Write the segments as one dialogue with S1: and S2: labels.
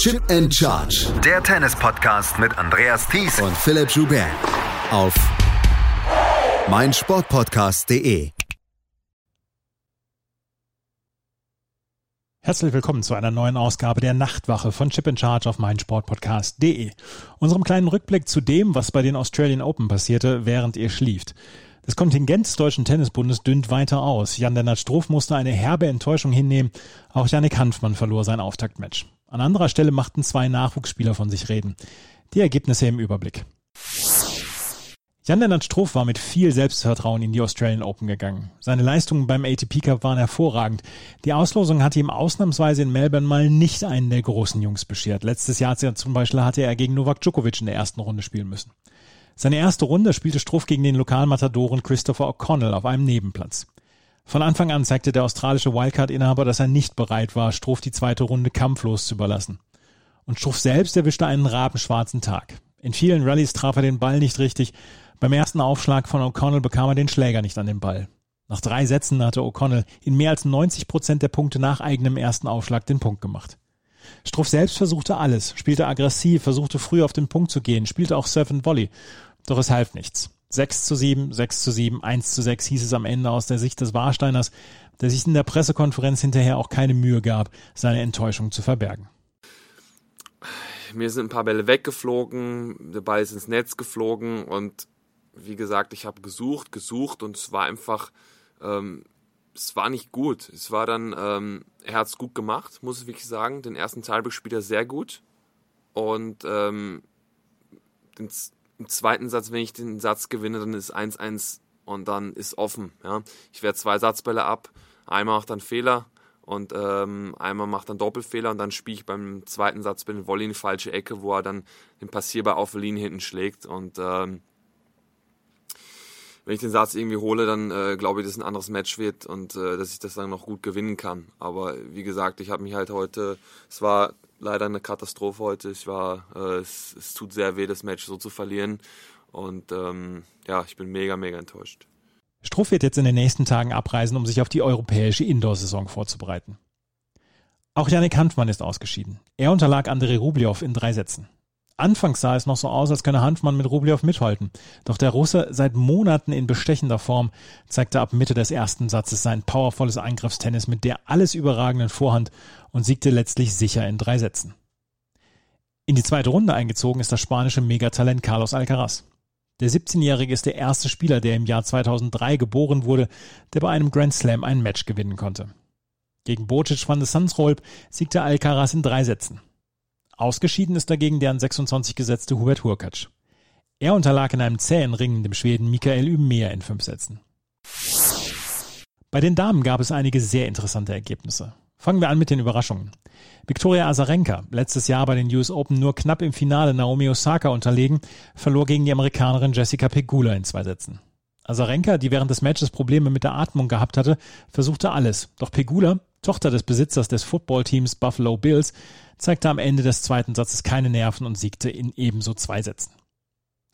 S1: Chip and Charge. Der Tennis-Podcast mit Andreas Thies und Philipp Joubert. Auf meinsportpodcast.de.
S2: Herzlich willkommen zu einer neuen Ausgabe der Nachtwache von Chip and Charge auf meinsportpodcast.de. Unserem kleinen Rückblick zu dem, was bei den Australian Open passierte, während ihr schlieft. Das Kontingent des Deutschen Tennisbundes dünnt weiter aus. Jan-Lennart Struff musste eine herbe Enttäuschung hinnehmen. Auch Janik Hanfmann verlor sein Auftaktmatch. An anderer Stelle machten zwei Nachwuchsspieler von sich reden. Die Ergebnisse im Überblick. Jan-Lennart Struff war mit viel Selbstvertrauen in die Australian Open gegangen. Seine Leistungen beim ATP Cup waren hervorragend. Die Auslosung hatte ihm ausnahmsweise in Melbourne mal nicht einen der großen Jungs beschert. Letztes Jahr zum Beispiel hatte er gegen Novak Djokovic in der ersten Runde spielen müssen. Seine erste Runde spielte Struff gegen den Lokalmatadoren Christopher O'Connell auf einem Nebenplatz. Von Anfang an zeigte der australische Wildcard-Inhaber, dass er nicht bereit war, Struff die zweite Runde kampflos zu überlassen. Und Struff selbst erwischte einen rabenschwarzen Tag. In vielen Rallyes traf er den Ball nicht richtig. Beim ersten Aufschlag von O'Connell bekam er den Schläger nicht an den Ball. Nach drei Sätzen hatte O'Connell in mehr als 90 Prozent der Punkte nach eigenem ersten Aufschlag den Punkt gemacht. Struff selbst versuchte alles, spielte aggressiv, versuchte früh auf den Punkt zu gehen, spielte auch Surf and Volley. Doch es half nichts. 6 zu 7, 6 zu 7, 1 zu 6 hieß es am Ende aus der Sicht des Warsteiners, der sich in der Pressekonferenz hinterher auch keine Mühe gab, seine Enttäuschung zu verbergen.
S3: Mir sind ein paar Bälle weggeflogen, der Ball ist ins Netz geflogen und wie gesagt, ich habe gesucht, gesucht und es war einfach, ähm, es war nicht gut. Es war dann, ähm, er hat es gut gemacht, muss ich wirklich sagen. Den ersten Teilbreak spielt er sehr gut und ähm, den im zweiten Satz, wenn ich den Satz gewinne, dann ist 1-1 und dann ist offen. Ja. Ich wehre zwei Satzbälle ab, einmal macht dann Fehler und ähm, einmal macht dann Doppelfehler und dann spiele ich beim zweiten Satz den Volley in die falsche Ecke, wo er dann den Passierball auf der Linie hinten schlägt und ähm, wenn ich den Satz irgendwie hole, dann äh, glaube ich, dass es ein anderes Match wird und äh, dass ich das dann noch gut gewinnen kann. Aber wie gesagt, ich habe mich halt heute, es war leider eine Katastrophe heute. Ich war, äh, es, es, tut sehr weh, das Match so zu verlieren. Und ähm, ja, ich bin mega, mega enttäuscht.
S2: Struff wird jetzt in den nächsten Tagen abreisen, um sich auf die europäische Indoor-Saison vorzubereiten. Auch Janik Hanfmann ist ausgeschieden. Er unterlag Andrei Rublev in drei Sätzen. Anfangs sah es noch so aus, als könne Hanfmann mit Rublev mithalten. Doch der Russe, seit Monaten in bestechender Form, zeigte ab Mitte des ersten Satzes sein powervolles Eingriffstennis mit der alles überragenden Vorhand und siegte letztlich sicher in drei Sätzen. In die zweite Runde eingezogen ist das spanische Megatalent Carlos Alcaraz. Der 17-Jährige ist der erste Spieler, der im Jahr 2003 geboren wurde, der bei einem Grand Slam ein Match gewinnen konnte. Gegen Bocic van de Sansrolp siegte Alcaraz in drei Sätzen. Ausgeschieden ist dagegen der an 26 gesetzte Hubert Hurkacz. Er unterlag in einem zähen Ringen dem Schweden Michael Ümeer in fünf Sätzen. Bei den Damen gab es einige sehr interessante Ergebnisse. Fangen wir an mit den Überraschungen. Viktoria Azarenka, letztes Jahr bei den US Open nur knapp im Finale Naomi Osaka unterlegen, verlor gegen die Amerikanerin Jessica Pegula in zwei Sätzen. Azarenka, die während des Matches Probleme mit der Atmung gehabt hatte, versuchte alles. Doch Pegula, Tochter des Besitzers des Footballteams Buffalo Bills, zeigte am Ende des zweiten Satzes keine Nerven und siegte in ebenso zwei Sätzen.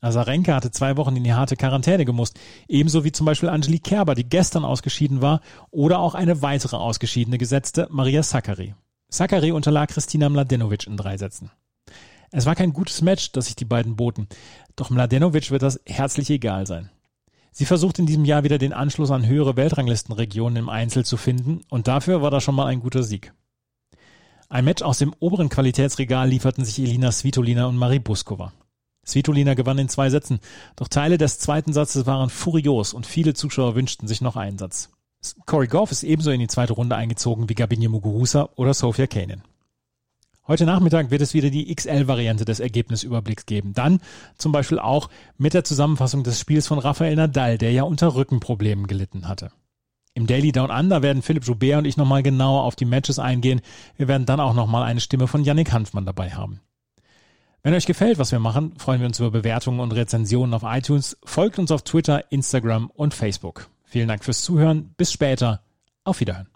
S2: Azarenka hatte zwei Wochen in die harte Quarantäne gemusst, ebenso wie zum Beispiel Angelique Kerber, die gestern ausgeschieden war, oder auch eine weitere ausgeschiedene Gesetzte, Maria Sakkari. Sakkari unterlag Kristina Mladenovic in drei Sätzen. Es war kein gutes Match, das sich die beiden boten, doch Mladenovic wird das herzlich egal sein. Sie versucht in diesem Jahr wieder den Anschluss an höhere Weltranglistenregionen im Einzel zu finden und dafür war das schon mal ein guter Sieg. Ein Match aus dem oberen Qualitätsregal lieferten sich Elina Svitolina und Marie Buskova. Svitolina gewann in zwei Sätzen, doch Teile des zweiten Satzes waren furios und viele Zuschauer wünschten sich noch einen Satz. Corey Goff ist ebenso in die zweite Runde eingezogen wie Gabinje Muguruza oder Sofia Kanin. Heute Nachmittag wird es wieder die XL-Variante des Ergebnisüberblicks geben. Dann zum Beispiel auch mit der Zusammenfassung des Spiels von Rafael Nadal, der ja unter Rückenproblemen gelitten hatte. Im Daily Down Under werden Philipp Joubert und ich nochmal genauer auf die Matches eingehen. Wir werden dann auch nochmal eine Stimme von Yannick Hanfmann dabei haben. Wenn euch gefällt, was wir machen, freuen wir uns über Bewertungen und Rezensionen auf iTunes. Folgt uns auf Twitter, Instagram und Facebook. Vielen Dank fürs Zuhören. Bis später. Auf Wiederhören.